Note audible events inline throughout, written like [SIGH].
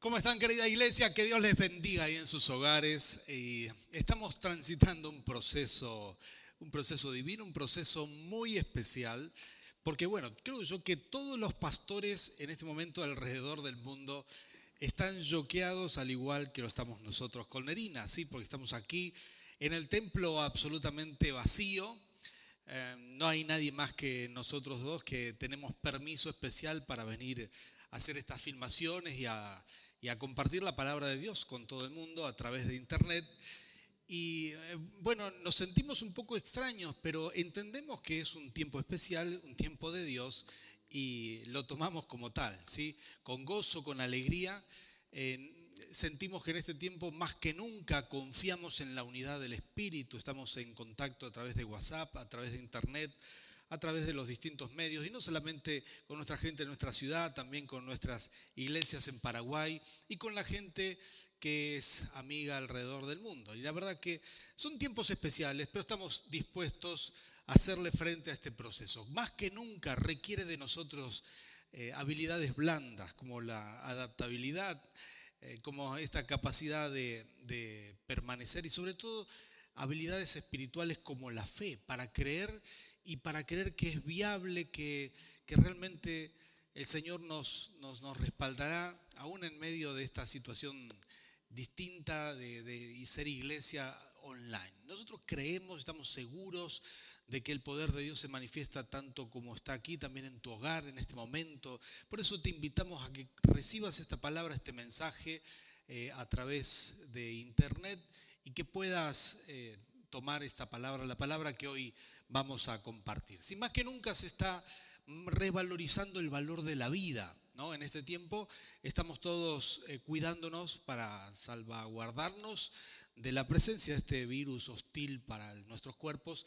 ¿Cómo están, querida iglesia? Que Dios les bendiga ahí en sus hogares. Estamos transitando un proceso, un proceso divino, un proceso muy especial. Porque, bueno, creo yo que todos los pastores en este momento alrededor del mundo están yoqueados al igual que lo estamos nosotros con Nerina, ¿sí? Porque estamos aquí en el templo absolutamente vacío. Eh, no hay nadie más que nosotros dos que tenemos permiso especial para venir a hacer estas filmaciones y a, y a compartir la palabra de Dios con todo el mundo a través de Internet. Y eh, bueno, nos sentimos un poco extraños, pero entendemos que es un tiempo especial, un tiempo de Dios, y lo tomamos como tal, ¿sí? Con gozo, con alegría. sentimos que en este tiempo más que nunca confiamos en la unidad del Espíritu, estamos en contacto a través de WhatsApp, a través de Internet, a través de los distintos medios, y no solamente con nuestra gente en nuestra ciudad, también con nuestras iglesias en Paraguay y con la gente que es amiga alrededor del mundo. Y la verdad que son tiempos especiales, pero estamos dispuestos a hacerle frente a este proceso. Más que nunca requiere de nosotros eh, habilidades blandas como la adaptabilidad, eh, como esta capacidad de, de permanecer y sobre todo habilidades espirituales como la fe para creer y para creer que es viable, que, realmente el Señor nos, nos, respaldará, aún en medio de esta situación distinta de, y ser iglesia online. Nosotros creemos, estamos seguros de que el poder de Dios se manifiesta tanto como está aquí, también en tu hogar, en este momento. Por eso te invitamos a que recibas esta palabra, este mensaje eh, a través de internet y que puedas eh, tomar esta palabra, la palabra que hoy vamos a compartir. Sin más que nunca se está revalorizando el valor de la vida. ¿no? En este tiempo estamos todos eh, cuidándonos para salvaguardarnos de la presencia de este virus hostil para nuestros cuerpos.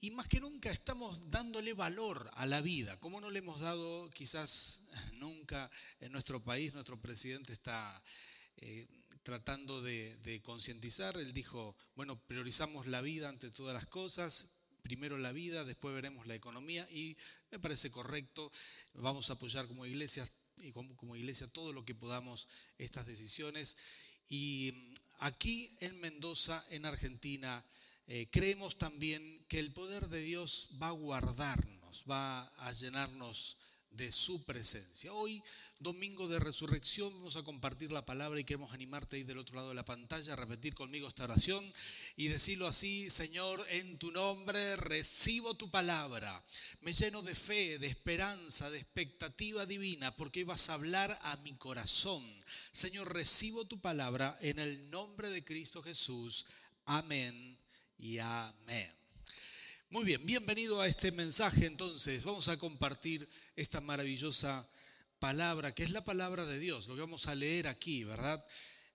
Y más que nunca estamos dándole valor a la vida, como no le hemos dado quizás nunca en nuestro país. Nuestro presidente está eh, tratando de, de concientizar. Él dijo, bueno, priorizamos la vida ante todas las cosas, primero la vida, después veremos la economía y me parece correcto. Vamos a apoyar como iglesia y como, iglesia todo lo que podamos estas decisiones. Y mm, aquí en Mendoza, en Argentina, eh, creemos también que el poder de Dios va a guardarnos, va a llenarnos de su presencia. Hoy, domingo de resurrección, vamos a compartir la palabra y queremos animarte ahí del otro lado de la pantalla a repetir conmigo esta oración y decirlo así, Señor, en tu nombre recibo tu palabra. Me lleno de fe, de esperanza, de expectativa divina, porque vas a hablar a mi corazón. Señor, recibo tu palabra en el nombre de Cristo Jesús. Amén y amén. Muy bien, bienvenido a este mensaje entonces. Vamos a compartir esta maravillosa palabra, que es la palabra de Dios, lo que vamos a leer aquí, ¿verdad?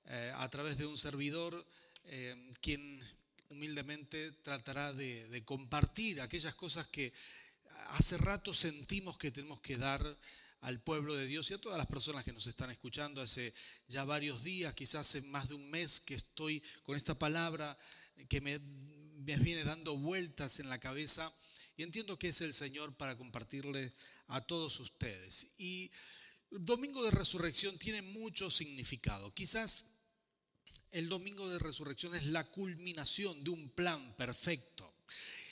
Eh, a través de un servidor, eh, quien humildemente tratará de, de compartir aquellas cosas que hace rato sentimos que tenemos que dar al pueblo de Dios y a todas las personas que nos están escuchando. Hace ya varios días, quizás hace más de un mes que estoy con esta palabra que me me viene dando vueltas en la cabeza y entiendo que es el Señor para compartirle a todos ustedes. Y Domingo de Resurrección tiene mucho significado. Quizás el Domingo de Resurrección es la culminación de un plan perfecto.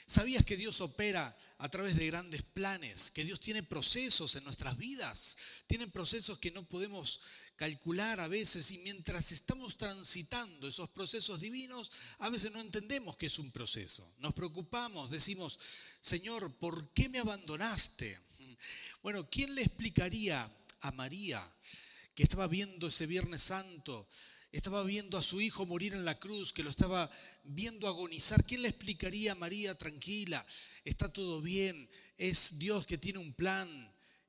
¿Sabías que Dios opera a través de grandes planes? Que Dios tiene procesos en nuestras vidas. Tiene procesos que no podemos calcular a veces y mientras estamos transitando esos procesos divinos, a veces no entendemos que es un proceso. Nos preocupamos, decimos, Señor, ¿por qué me abandonaste? Bueno, ¿quién le explicaría a María que estaba viendo ese Viernes Santo? Estaba viendo a su hijo morir en la cruz, que lo estaba viendo agonizar. ¿Quién le explicaría a María tranquila? Está todo bien, es Dios que tiene un plan,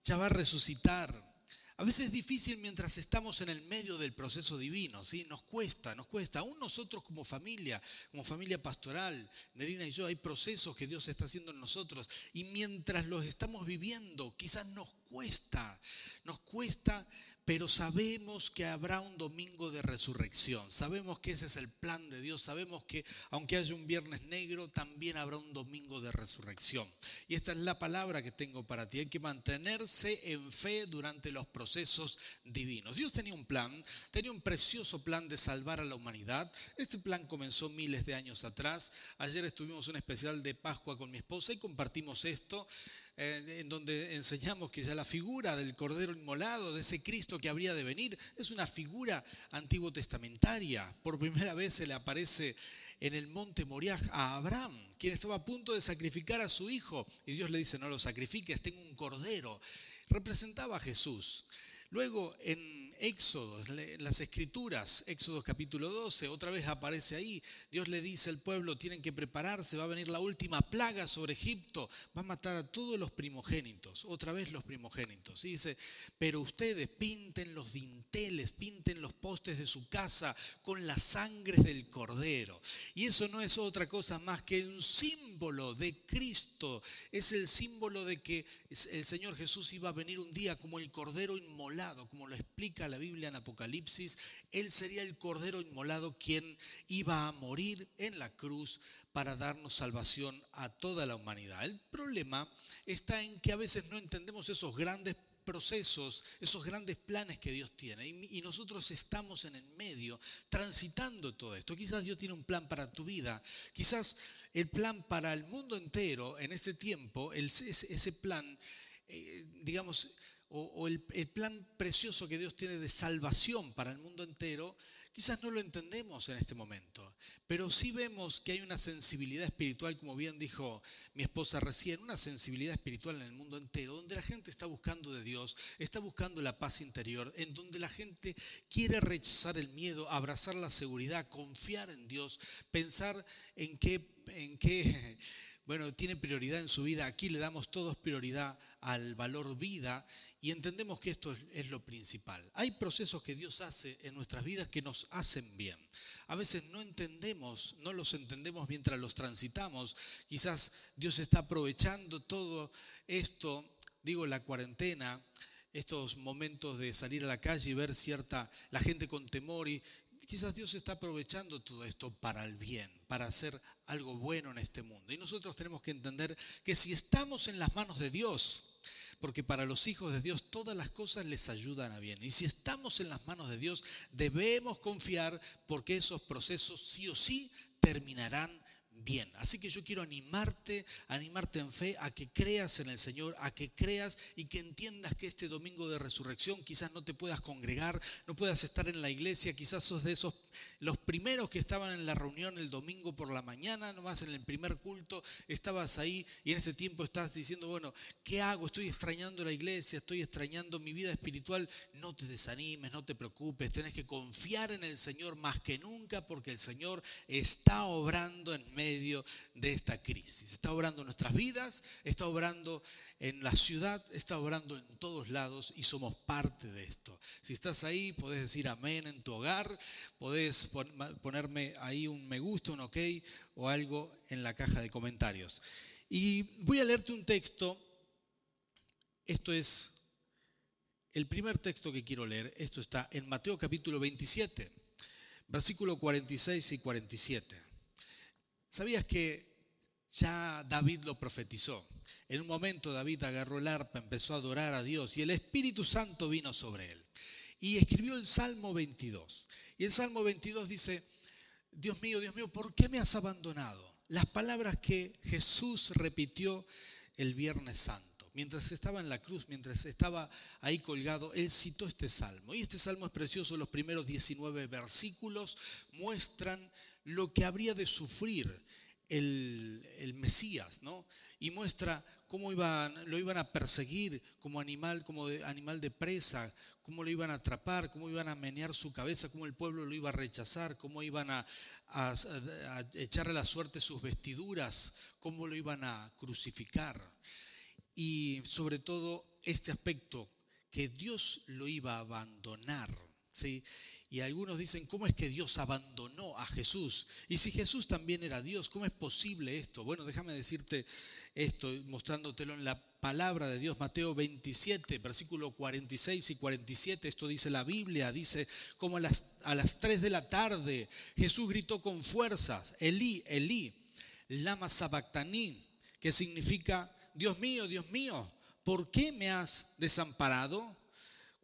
ya va a resucitar. A veces es difícil mientras estamos en el medio del proceso divino, ¿sí? Nos cuesta, nos cuesta. Aún nosotros como familia, como familia pastoral, Nerina y yo, hay procesos que Dios está haciendo en nosotros. Y mientras los estamos viviendo, quizás nos cuesta, nos cuesta pero sabemos que habrá un domingo de resurrección. Sabemos que ese es el plan de Dios. Sabemos que aunque haya un viernes negro, también habrá un domingo de resurrección. Y esta es la palabra que tengo para ti. Hay que mantenerse en fe durante los procesos divinos. Dios tenía un plan, tenía un precioso plan de salvar a la humanidad. Este plan comenzó miles de años atrás. Ayer estuvimos en un especial de Pascua con mi esposa y compartimos esto. Eh, en donde enseñamos que ya la figura del Cordero Inmolado, de ese Cristo que habría de venir, es una figura antiguo testamentaria. Por primera vez se le aparece en el monte Moriah a Abraham, quien estaba a punto de sacrificar a su hijo. Y Dios le dice, no lo sacrifiques, tengo un cordero. Representaba a Jesús. Luego en Éxodo, en las escrituras, Éxodo capítulo 12, otra vez aparece ahí. Dios le dice al pueblo, tienen que prepararse, va a venir la última plaga sobre Egipto, va a matar a todos los primogénitos, otra vez los primogénitos. Y dice, pero ustedes pinten los dinteles, pinten los postes de su casa con la sangre del cordero. Y eso no es otra cosa más que un símbolo de Cristo, es el símbolo de que el Señor Jesús iba a venir un día como el cordero inmolado, como lo explica la Biblia en Apocalipsis, Él sería el Cordero inmolado quien iba a morir en la cruz para darnos salvación a toda la humanidad. El problema está en que a veces no entendemos esos grandes procesos, esos grandes planes que Dios tiene. Y, nosotros estamos en el medio, transitando todo esto. Quizás Dios tiene un plan para tu vida. Quizás el plan para el mundo entero en este tiempo, ese, plan, eh, digamos, o, el, plan precioso que Dios tiene de salvación para el mundo entero, quizás no lo entendemos en este momento, pero sí vemos que hay una sensibilidad espiritual, como bien dijo mi esposa recién, una sensibilidad espiritual en el mundo entero, donde la gente está buscando de Dios, está buscando la paz interior, en donde la gente quiere rechazar el miedo, abrazar la seguridad, confiar en Dios, pensar en qué, en qué bueno, tiene prioridad en su vida. Aquí le damos todos prioridad al valor vida y entendemos que esto es, lo principal. Hay procesos que Dios hace en nuestras vidas que nos hacen bien. A veces no entendemos, no los entendemos mientras los transitamos. Quizás Dios está aprovechando todo esto, digo, la cuarentena, estos momentos de salir a la calle y ver cierta, la gente con temor y quizás Dios está aprovechando todo esto para el bien, para hacer algo bueno en este mundo. Y nosotros tenemos que entender que si estamos en las manos de Dios, porque para los hijos de Dios todas las cosas les ayudan a bien. Y si estamos en las manos de Dios, debemos confiar porque esos procesos sí o sí terminarán bien. Así que yo quiero animarte, animarte en fe a que creas en el Señor, a que creas y que entiendas que este domingo de resurrección quizás no te puedas congregar, no puedas estar en la iglesia, quizás sos de esos los primeros que estaban en la reunión el domingo por la mañana, nomás en el primer culto, estabas ahí y en este tiempo estás diciendo, bueno, ¿qué hago? Estoy extrañando la iglesia, estoy extrañando mi vida espiritual. No te desanimes, no te preocupes, tenés que confiar en el Señor más que nunca porque el Señor está obrando en medio de esta crisis. Está obrando en nuestras vidas, está obrando en la ciudad, está obrando en todos lados y somos parte de esto. Si estás ahí, podés decir amén en tu hogar, podés ponerme ahí un me gusta, un ok o algo en la caja de comentarios. Y voy a leerte un texto. Esto es el primer texto que quiero leer. Esto está en Mateo capítulo 27, versículo 46 y 47. ¿Sabías que ya David lo profetizó? En un momento David agarró el arpa, empezó a adorar a Dios y el Espíritu Santo vino sobre él y escribió el Salmo 22. Y el Salmo 22 dice, Dios mío, Dios mío, ¿por qué me has abandonado? Las palabras que Jesús repitió el Viernes Santo. Mientras estaba en la cruz, mientras estaba ahí colgado, él citó este salmo. Y este salmo es precioso, los primeros 19 versículos muestran lo que habría de sufrir el, el Mesías, ¿no? Y muestra cómo iban, lo iban a perseguir como animal, como animal de presa, cómo lo iban a atrapar, cómo iban a menear su cabeza, cómo el pueblo lo iba a rechazar, cómo iban a, echarle la suerte sus vestiduras, cómo lo iban a crucificar. Y sobre todo este aspecto, que Dios lo iba a abandonar, ¿sí? Y algunos dicen, ¿cómo es que Dios abandonó a Jesús? Y si Jesús también era Dios, ¿cómo es posible esto? Bueno, déjame decirte esto, mostrándotelo en la palabra de Dios, Mateo 27, versículo 46 y 47, esto dice la Biblia, dice como a las, a las 3 de la tarde Jesús gritó con fuerzas, Elí, Elí, lama sabactaní, que significa, Dios mío, Dios mío, ¿por qué me has desamparado?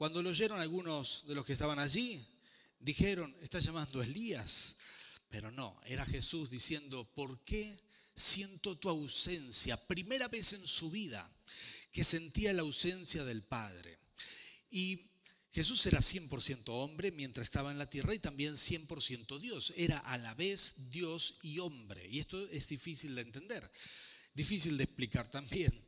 Cuando lo oyeron algunos de los que estaban allí, dijeron, está llamando a Elías. Pero no, era Jesús diciendo, ¿por qué siento tu ausencia? Primera vez en su vida que sentía la ausencia del Padre. Y Jesús era 100% hombre mientras estaba en la tierra y también 100% Dios. Era a la vez Dios y hombre. Y esto es difícil de entender, difícil de explicar también.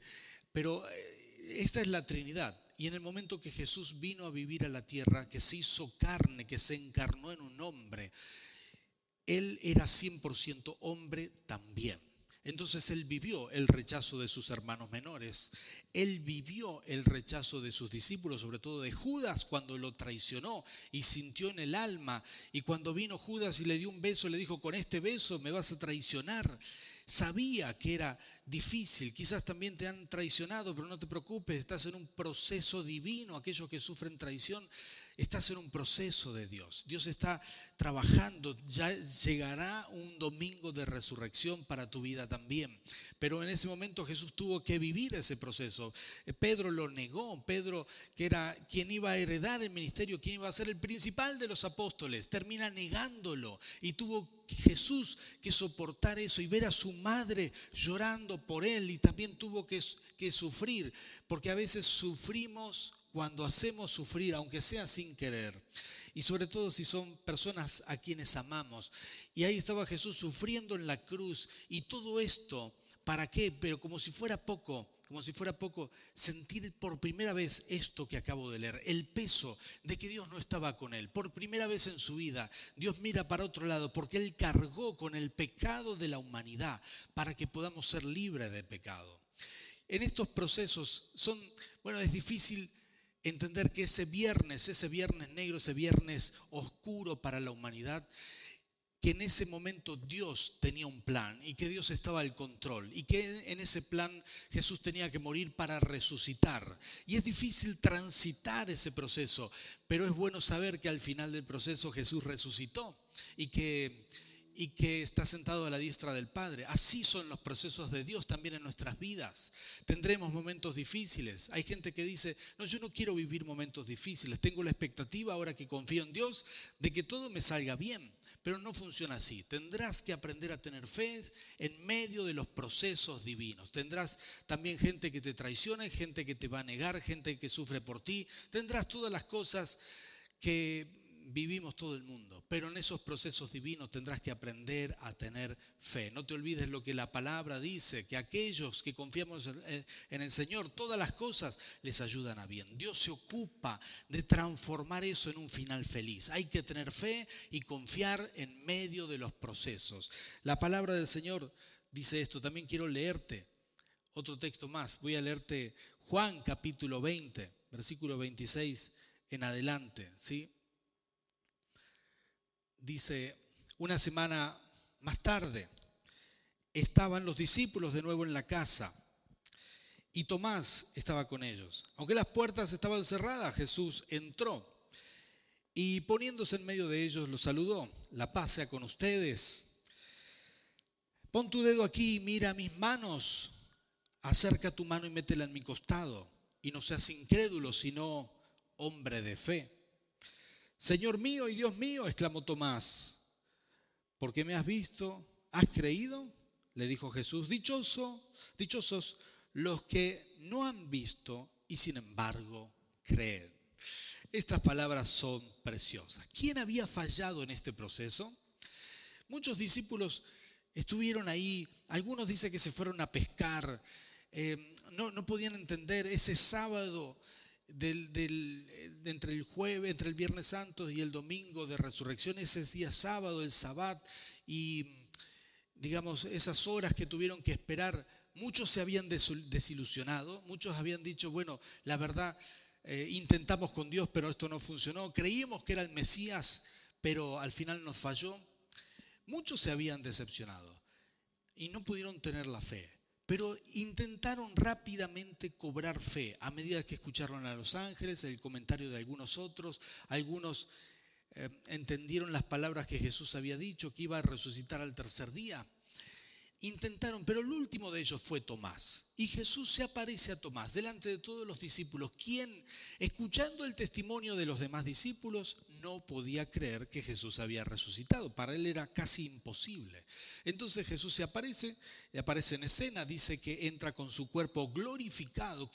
Pero eh, esta es la Trinidad. Y en el momento que Jesús vino a vivir a la tierra, que se hizo carne, que se encarnó en un hombre, Él era 100% hombre también. Entonces él vivió el rechazo de sus hermanos menores, él vivió el rechazo de sus discípulos, sobre todo de Judas cuando lo traicionó y sintió en el alma. Y cuando vino Judas y le dio un beso, le dijo, con este beso me vas a traicionar. Sabía que era difícil, quizás también te han traicionado, pero no te preocupes, estás en un proceso divino, aquellos que sufren traición Estás en un proceso de Dios. Dios está trabajando. Ya llegará un domingo de resurrección para tu vida también. Pero en ese momento Jesús tuvo que vivir ese proceso. Eh, Pedro lo negó. Pedro, que era quien iba a heredar el ministerio, quien iba a ser el principal de los apóstoles, termina negándolo. Y tuvo Jesús que soportar eso y ver a su madre llorando por él. Y también tuvo que, que sufrir. Porque a veces sufrimos cuando hacemos sufrir, aunque sea sin querer, y sobre todo si son personas a quienes amamos. Y ahí estaba Jesús sufriendo en la cruz y todo esto, ¿para qué? Pero como si fuera poco, como si fuera poco, sentir por primera vez esto que acabo de leer, el peso de que Dios no estaba con él. Por primera vez en su vida, Dios mira para otro lado porque Él cargó con el pecado de la humanidad para que podamos ser libres de pecado. En estos procesos son, bueno, es difícil entender que ese viernes, ese viernes negro, ese viernes oscuro para la humanidad, que en ese momento Dios tenía un plan y que Dios estaba al control y que en ese plan Jesús tenía que morir para resucitar. Y es difícil transitar ese proceso, pero es bueno saber que al final del proceso Jesús resucitó y que y que está sentado a la diestra del Padre. Así son los procesos de Dios también en nuestras vidas. Tendremos momentos difíciles. Hay gente que dice, no, yo no quiero vivir momentos difíciles. Tengo la expectativa, ahora que confío en Dios, de que todo me salga bien. Pero no funciona así. Tendrás que aprender a tener fe en medio de los procesos divinos. Tendrás también gente que te traiciona, gente que te va a negar, gente que sufre por ti. Tendrás todas las cosas que vivimos todo el mundo, pero en esos procesos divinos tendrás que aprender a tener fe. No te olvides lo que la palabra dice, que aquellos que confiamos en el Señor, todas las cosas les ayudan a bien. Dios se ocupa de transformar eso en un final feliz. Hay que tener fe y confiar en medio de los procesos. La palabra del Señor dice esto, también quiero leerte otro texto más. Voy a leerte Juan capítulo 20, versículo 26 en adelante, ¿sí? Dice, una semana más tarde, estaban los discípulos de nuevo en la casa y Tomás estaba con ellos. Aunque las puertas estaban cerradas, Jesús entró y poniéndose en medio de ellos los saludó. La paz sea con ustedes. Pon tu dedo aquí y mira mis manos. Acerca tu mano y métela en mi costado. Y no seas incrédulo, sino hombre de fe. Señor mío y Dios mío, exclamó Tomás, ¿por qué me has visto? ¿Has creído? Le dijo Jesús, dichoso, dichosos los que no han visto y sin embargo creen. Estas palabras son preciosas. ¿Quién había fallado en este proceso? Muchos discípulos estuvieron ahí, algunos dicen que se fueron a pescar, eh, no, no podían entender ese sábado del, entre el jueves, entre el Viernes Santo y el domingo de resurrección, ese es día sábado, el sabbat, y digamos, esas horas que tuvieron que esperar, muchos se habían desilusionado, muchos habían dicho, bueno, la verdad, eh, intentamos con Dios, pero esto no funcionó, creíamos que era el Mesías, pero al final nos falló. Muchos se habían decepcionado y no pudieron tener la fe, pero intentaron rápidamente cobrar fe a medida que escucharon a los ángeles, el comentario de algunos otros, algunos eh, entendieron las palabras que Jesús había dicho, que iba a resucitar al tercer día. Intentaron, pero el último de ellos fue Tomás. Y Jesús se aparece a Tomás delante de todos los discípulos, quien, escuchando el testimonio de los demás discípulos, no podía creer que Jesús había resucitado. Para él era casi imposible. Entonces Jesús se aparece, le aparece en escena, dice que entra con su cuerpo glorificado,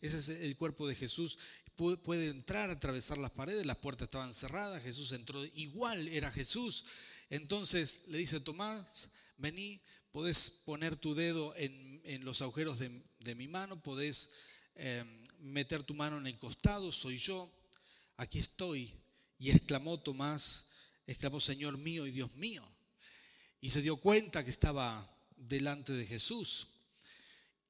ese es el cuerpo de Jesús, puede entrar, atravesar las paredes, las puertas estaban cerradas, Jesús entró, igual era Jesús. Entonces le dice Tomás, vení, podés poner tu dedo en, los agujeros de, mi mano, podés eh, meter tu mano en el costado, soy yo, aquí estoy. Y exclamó Tomás, exclamó Señor mío y Dios mío. Y se dio cuenta que estaba delante de Jesús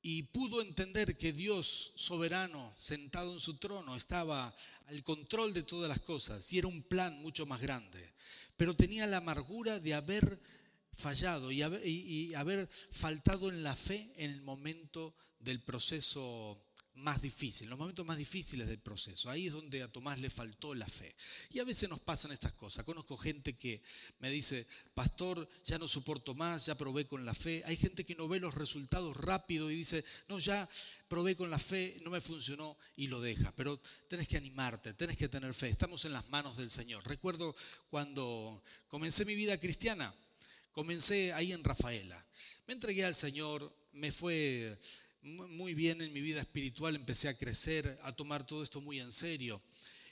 y pudo entender que Dios soberano, sentado en su trono, estaba al control de todas las cosas y era un plan mucho más grande. Pero tenía la amargura de haber fallado y haber, faltado en la fe en el momento del proceso más difícil, los momentos más difíciles del proceso. Ahí es donde a Tomás le faltó la fe. Y a veces nos pasan estas cosas. Conozco gente que me dice, pastor, ya no soporto más, ya probé con la fe. Hay gente que no ve los resultados rápido y dice, no, ya probé con la fe, no me funcionó y lo deja. Pero tenés que animarte, tenés que tener fe. Estamos en las manos del Señor. Recuerdo cuando comencé mi vida cristiana, Comencé ahí en Rafaela. Me entregué al Señor, me fue muy bien en mi vida espiritual, empecé a crecer, a tomar todo esto muy en serio.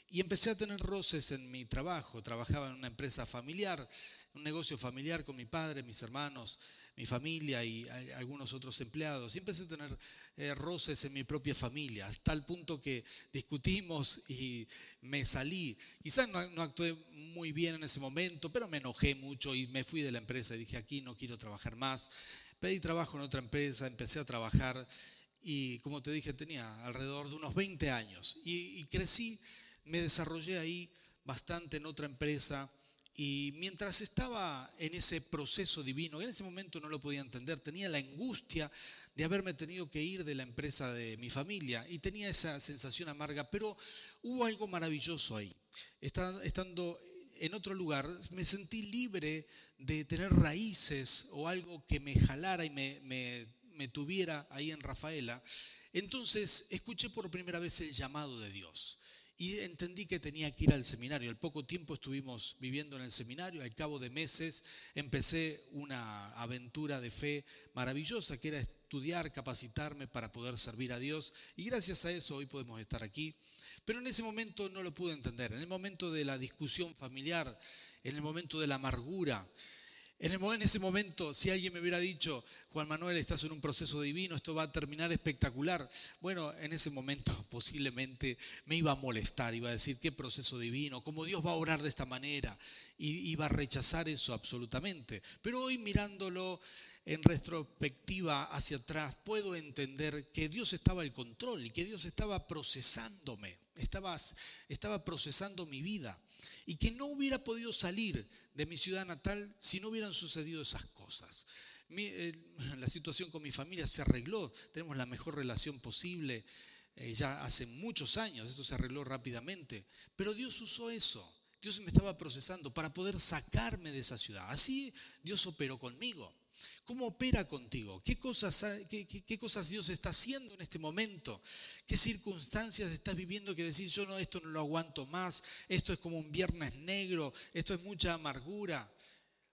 Y empecé a tener roces en mi trabajo. Trabajaba en una empresa familiar, un negocio familiar con mi padre, mis hermanos, mi familia y algunos otros empleados. Y empecé a tener eh, roces en mi propia familia, hasta el punto que discutimos y me salí. Quizás no, no actué muy bien en ese momento, pero me enojé mucho y me fui de la empresa y dije, aquí no quiero trabajar más. Pedí trabajo en otra empresa, empecé a trabajar y como te dije, tenía alrededor de unos 20 años y, y crecí, me desarrollé ahí bastante en otra empresa. Y mientras estaba en ese proceso divino, en ese momento no lo podía entender, tenía la angustia de haberme tenido que ir de la empresa de mi familia y tenía esa sensación amarga, pero hubo algo maravilloso ahí. Estando en otro lugar, me sentí libre de tener raíces o algo que me jalara y me, me, tuviera ahí en Rafaela. Entonces escuché por primera vez el llamado de Dios y entendí que tenía que ir al seminario. Al poco tiempo estuvimos viviendo en el seminario, al cabo de meses empecé una aventura de fe maravillosa que era estudiar, capacitarme para poder servir a Dios y gracias a eso hoy podemos estar aquí. Pero en ese momento no lo pude entender, en el momento de la discusión familiar, en el momento de la amargura, en, ese momento, si alguien me hubiera dicho, Juan Manuel, estás en un proceso divino, esto va a terminar espectacular, bueno, en ese momento [LAUGHS] posiblemente me iba a molestar, iba a decir, qué proceso divino, cómo Dios va a orar de esta manera, y iba a rechazar eso absolutamente. Pero hoy mirándolo en retrospectiva hacia atrás, puedo entender que Dios estaba al control y que Dios estaba procesándome, estaba procesando mi vida y que no hubiera podido salir de mi ciudad natal si no hubieran sucedido esas cosas. Eh, la situación con mi familia se arregló, tenemos la mejor relación posible eh, ya hace muchos años, esto se arregló rápidamente, pero Dios usó eso. Dios me estaba procesando para poder sacarme de esa ciudad. Así Dios operó conmigo. ¿Cómo opera contigo? ¿Qué cosas, qué, cosas Dios está haciendo en este momento? ¿Qué circunstancias estás viviendo que decís, yo no, esto no lo aguanto más, esto es como un viernes negro, esto es mucha amargura?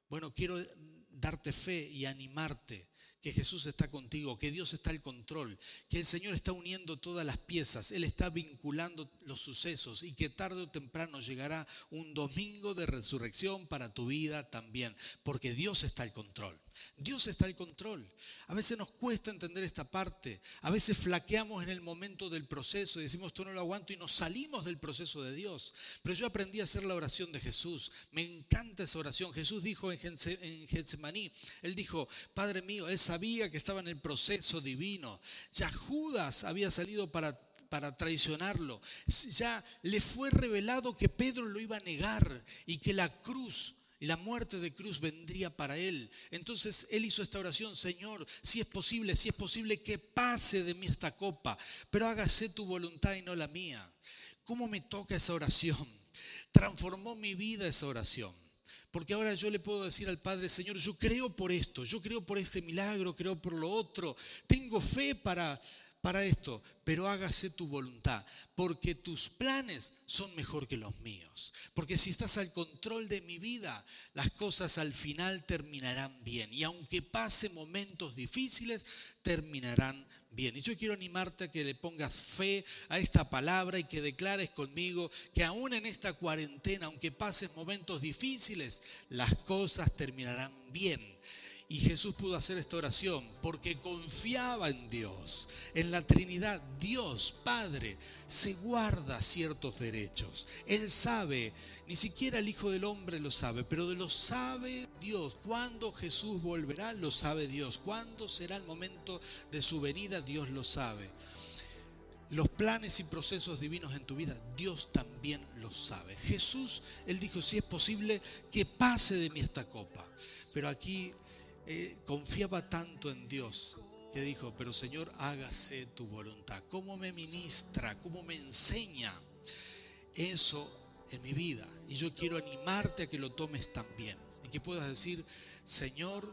Bueno, quiero darte fe y animarte que Jesús está contigo, que Dios está al control, que el Señor está uniendo todas las piezas, Él está vinculando los sucesos y que tarde o temprano llegará un domingo de resurrección para tu vida también, porque Dios está al control. Dios está al control. A veces nos cuesta entender esta parte. A veces flaqueamos en el momento del proceso y decimos, esto no lo aguanto y nos salimos del proceso de Dios. Pero yo aprendí a hacer la oración de Jesús. Me encanta esa oración. Jesús dijo en Getsemaní, Él dijo, Padre mío, Él sabía que estaba en el proceso divino. Ya Judas había salido para para traicionarlo. Ya le fue revelado que Pedro lo iba a negar y que la cruz la muerte de cruz vendría para él. Entonces él hizo esta oración, Señor, si es posible, si es posible que pase de mí esta copa, pero hágase tu voluntad y no la mía. ¿Cómo me toca esa oración? Transformó mi vida esa oración. Porque ahora yo le puedo decir al Padre, Señor, yo creo por esto, yo creo por este milagro, creo por lo otro, tengo fe para, para esto, pero hágase tu voluntad, porque tus planes son mejor que los míos. Porque si estás al control de mi vida, las cosas al final terminarán bien. Y aunque pase momentos difíciles, terminarán bien. Y yo quiero animarte a que le pongas fe a esta palabra y que declares conmigo que aún en esta cuarentena, aunque pases momentos difíciles, las cosas terminarán bien y Jesús pudo hacer esta oración porque confiaba en Dios, en la Trinidad. Dios, Padre, se guarda ciertos derechos. Él sabe, ni siquiera el Hijo del Hombre lo sabe, pero lo sabe Dios. Cuando Jesús volverá, lo sabe Dios. Cuándo será el momento de su venida, Dios lo sabe. Los planes y procesos divinos en tu vida, Dios también los sabe. Jesús, Él dijo, si es posible, que pase de mí esta copa. Pero aquí eh, confiaba tanto en Dios que dijo, pero Señor, hágase tu voluntad. ¿Cómo me ministra? ¿Cómo me enseña eso en mi vida? Y yo quiero animarte a que lo tomes también. Y que puedas decir, Señor,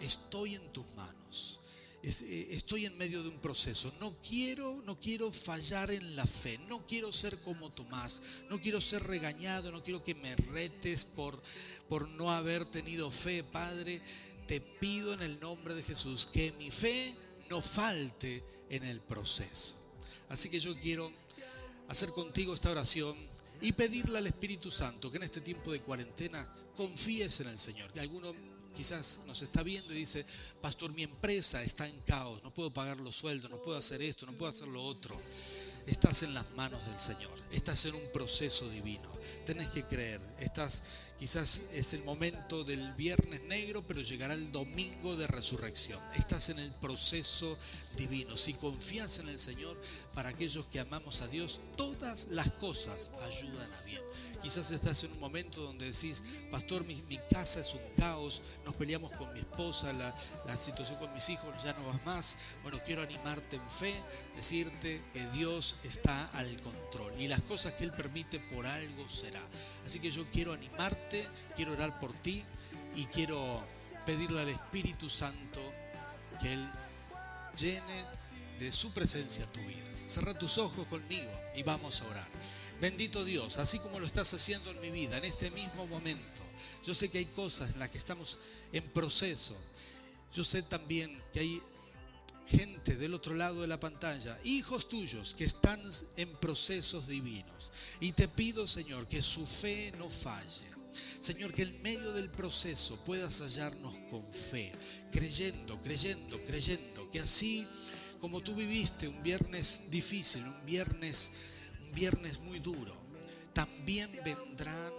estoy en tus manos. Eh, estoy en medio de un proceso. No quiero, no quiero fallar en la fe. No quiero ser como Tomás. No quiero ser regañado. No quiero que me retes por, por no haber tenido fe, Padre te pido en el nombre de Jesús que mi fe no falte en el proceso. Así que yo quiero hacer contigo esta oración y pedirle al Espíritu Santo que en este tiempo de cuarentena confíes en el Señor. Que alguno quizás nos está viendo y dice, pastor, mi empresa está en caos, no puedo pagar los sueldos, no puedo hacer esto, no puedo hacer lo otro. Estás en las manos del Señor, estás en un proceso divino, tenés que creer, estás Quizás es el momento del viernes negro, pero llegará el domingo de resurrección. Estás en el proceso divino. Si confías en el Señor, para aquellos que amamos a Dios, todas las cosas ayudan a bien. Quizás estás en un momento donde decís, pastor, mi, casa es un caos, nos peleamos con mi esposa, la, la situación con mis hijos ya no va más. Bueno, quiero animarte en fe, decirte que Dios está al control y las cosas que Él permite por algo será. Así que yo quiero animarte quiero orar por ti y quiero pedirle al Espíritu Santo que Él llene de su presencia tu vida. Cerra tus ojos conmigo y vamos a orar. Bendito Dios, así como lo estás haciendo en mi vida, en este mismo momento. Yo sé que hay cosas en las que estamos en proceso. Yo sé también que hay gente del otro lado de la pantalla, hijos tuyos que están en procesos divinos. Y te pido, Señor, que su fe no falle Señor, que en medio del proceso puedas hallarnos con fe, creyendo, creyendo, creyendo, que así como tú viviste un viernes difícil, un viernes, un viernes muy duro, también vendrán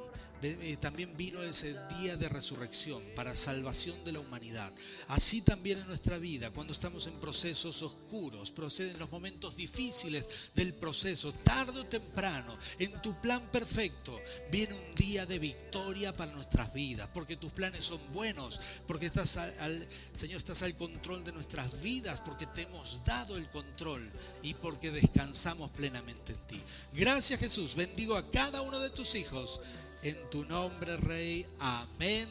también vino ese día de resurrección para salvación de la humanidad. Así también en nuestra vida, cuando estamos en procesos oscuros, proceden los momentos difíciles del proceso, tarde o temprano, en tu plan perfecto, viene un día de victoria para nuestras vidas, porque tus planes son buenos, porque estás al, Señor, estás al control de nuestras vidas, porque te hemos dado el control y porque descansamos plenamente en ti. Gracias Jesús, bendigo a cada uno de tus hijos en tu nombre, Rey. Amén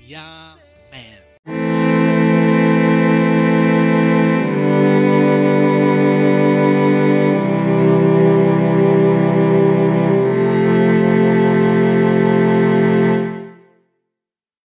y amén.